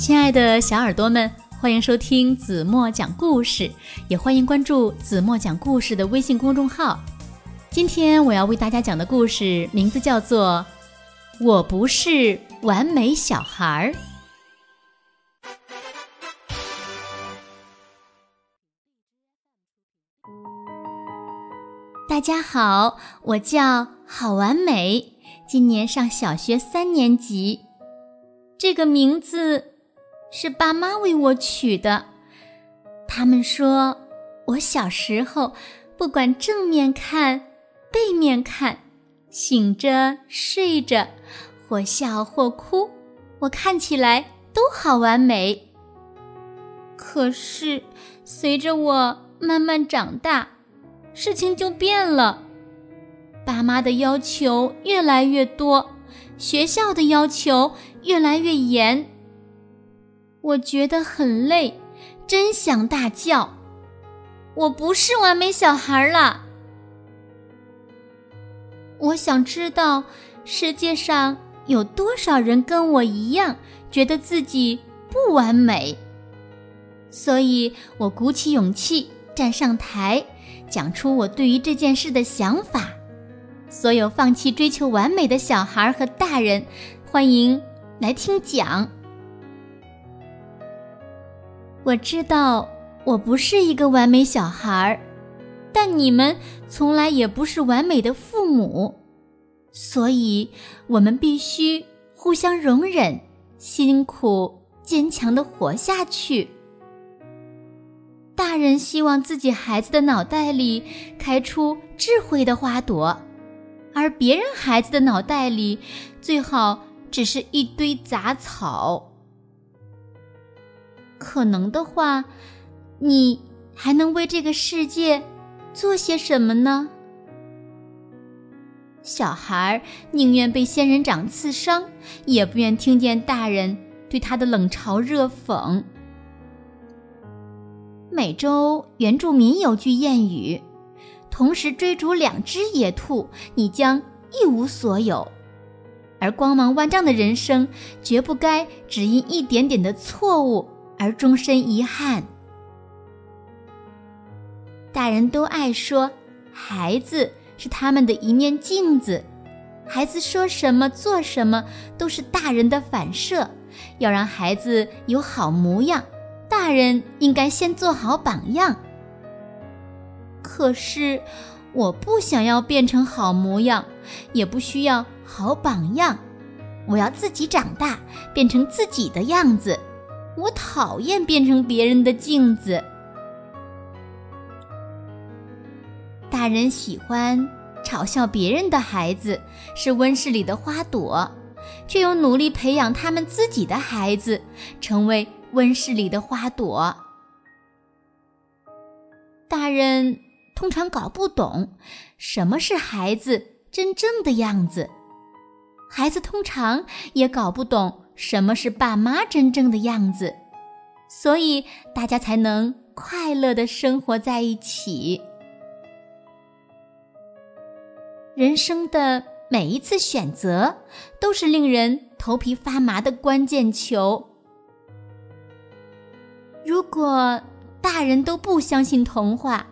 亲爱的小耳朵们，欢迎收听子墨讲故事，也欢迎关注子墨讲故事的微信公众号。今天我要为大家讲的故事名字叫做《我不是完美小孩儿》。大家好，我叫郝完美，今年上小学三年级。这个名字是爸妈为我取的。他们说我小时候不管正面看、背面看，醒着睡着，或笑或哭，我看起来都好完美。可是随着我慢慢长大，事情就变了，爸妈的要求越来越多，学校的要求越来越严。我觉得很累，真想大叫：“我不是完美小孩了！”我想知道世界上有多少人跟我一样，觉得自己不完美，所以我鼓起勇气站上台。讲出我对于这件事的想法。所有放弃追求完美的小孩和大人，欢迎来听讲。我知道我不是一个完美小孩儿，但你们从来也不是完美的父母，所以我们必须互相容忍，辛苦坚强的活下去。大人希望自己孩子的脑袋里开出智慧的花朵，而别人孩子的脑袋里最好只是一堆杂草。可能的话，你还能为这个世界做些什么呢？小孩宁愿被仙人掌刺伤，也不愿听见大人对他的冷嘲热讽。美洲原住民有句谚语：“同时追逐两只野兔，你将一无所有。”而光芒万丈的人生，绝不该只因一点点的错误而终身遗憾。大人都爱说，孩子是他们的一面镜子，孩子说什么、做什么都是大人的反射，要让孩子有好模样。大人应该先做好榜样。可是，我不想要变成好模样，也不需要好榜样。我要自己长大，变成自己的样子。我讨厌变成别人的镜子。大人喜欢嘲笑别人的孩子是温室里的花朵，却又努力培养他们自己的孩子成为。温室里的花朵，大人通常搞不懂什么是孩子真正的样子，孩子通常也搞不懂什么是爸妈真正的样子，所以大家才能快乐的生活在一起。人生的每一次选择，都是令人头皮发麻的关键球。如果大人都不相信童话，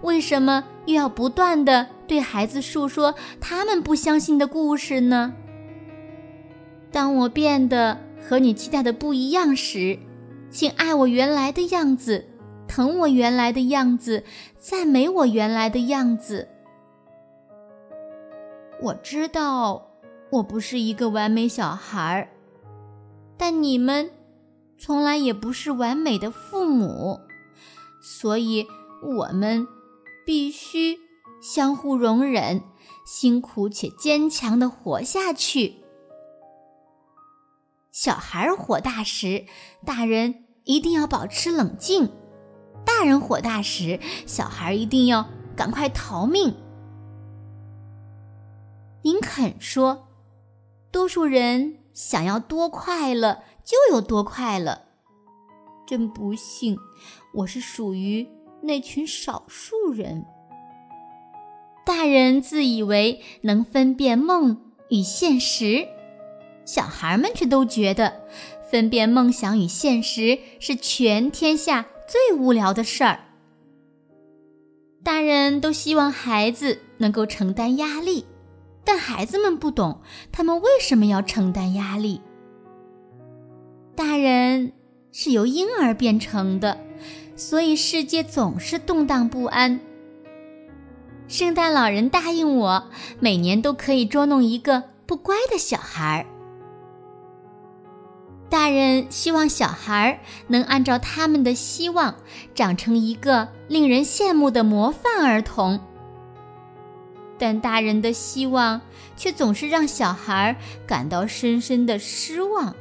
为什么又要不断的对孩子述说他们不相信的故事呢？当我变得和你期待的不一样时，请爱我原来的样子，疼我原来的样子，赞美我原来的样子。我知道我不是一个完美小孩儿，但你们。从来也不是完美的父母，所以我们必须相互容忍，辛苦且坚强的活下去。小孩火大时，大人一定要保持冷静；大人火大时，小孩一定要赶快逃命。林肯说：“多数人想要多快乐。”就有多快乐。真不幸，我是属于那群少数人。大人自以为能分辨梦与现实，小孩们却都觉得分辨梦想与现实是全天下最无聊的事儿。大人都希望孩子能够承担压力，但孩子们不懂他们为什么要承担压力。大人是由婴儿变成的，所以世界总是动荡不安。圣诞老人答应我，每年都可以捉弄一个不乖的小孩儿。大人希望小孩能按照他们的希望，长成一个令人羡慕的模范儿童。但大人的希望却总是让小孩感到深深的失望。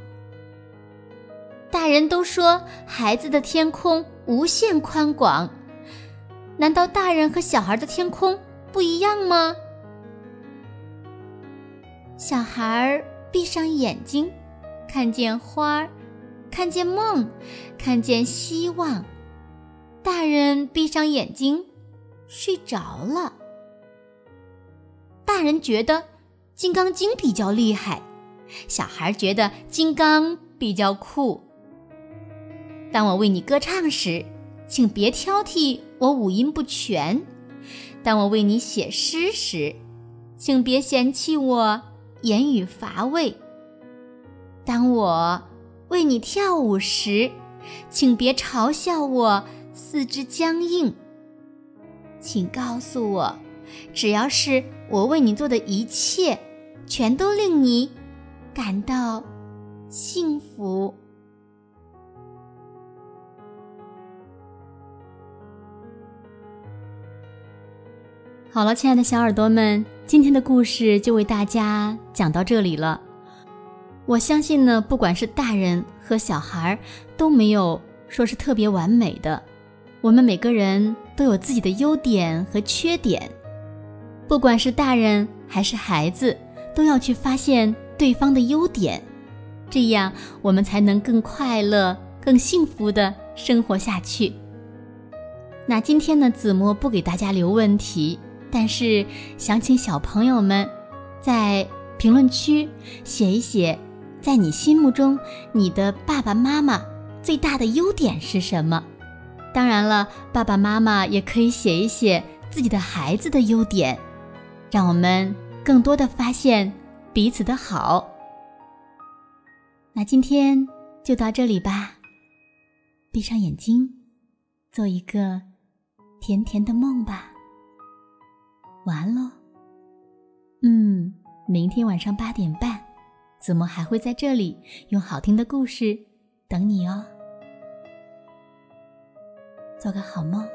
大人都说孩子的天空无限宽广，难道大人和小孩的天空不一样吗？小孩闭上眼睛。看见花儿，看见梦，看见希望。大人闭上眼睛，睡着了。大人觉得《金刚经》比较厉害，小孩觉得金刚比较酷。当我为你歌唱时，请别挑剔我五音不全；当我为你写诗时，请别嫌弃我言语乏味。当我为你跳舞时，请别嘲笑我四肢僵硬。请告诉我，只要是我为你做的一切，全都令你感到幸福。好了，亲爱的小耳朵们，今天的故事就为大家讲到这里了。我相信呢，不管是大人和小孩，都没有说是特别完美的。我们每个人都有自己的优点和缺点，不管是大人还是孩子，都要去发现对方的优点，这样我们才能更快乐、更幸福的生活下去。那今天呢，子墨不给大家留问题，但是想请小朋友们在评论区写一写。在你心目中，你的爸爸妈妈最大的优点是什么？当然了，爸爸妈妈也可以写一写自己的孩子的优点，让我们更多的发现彼此的好。那今天就到这里吧，闭上眼睛，做一个甜甜的梦吧。晚安喽。嗯，明天晚上八点半。子墨还会在这里用好听的故事等你哦，做个好梦。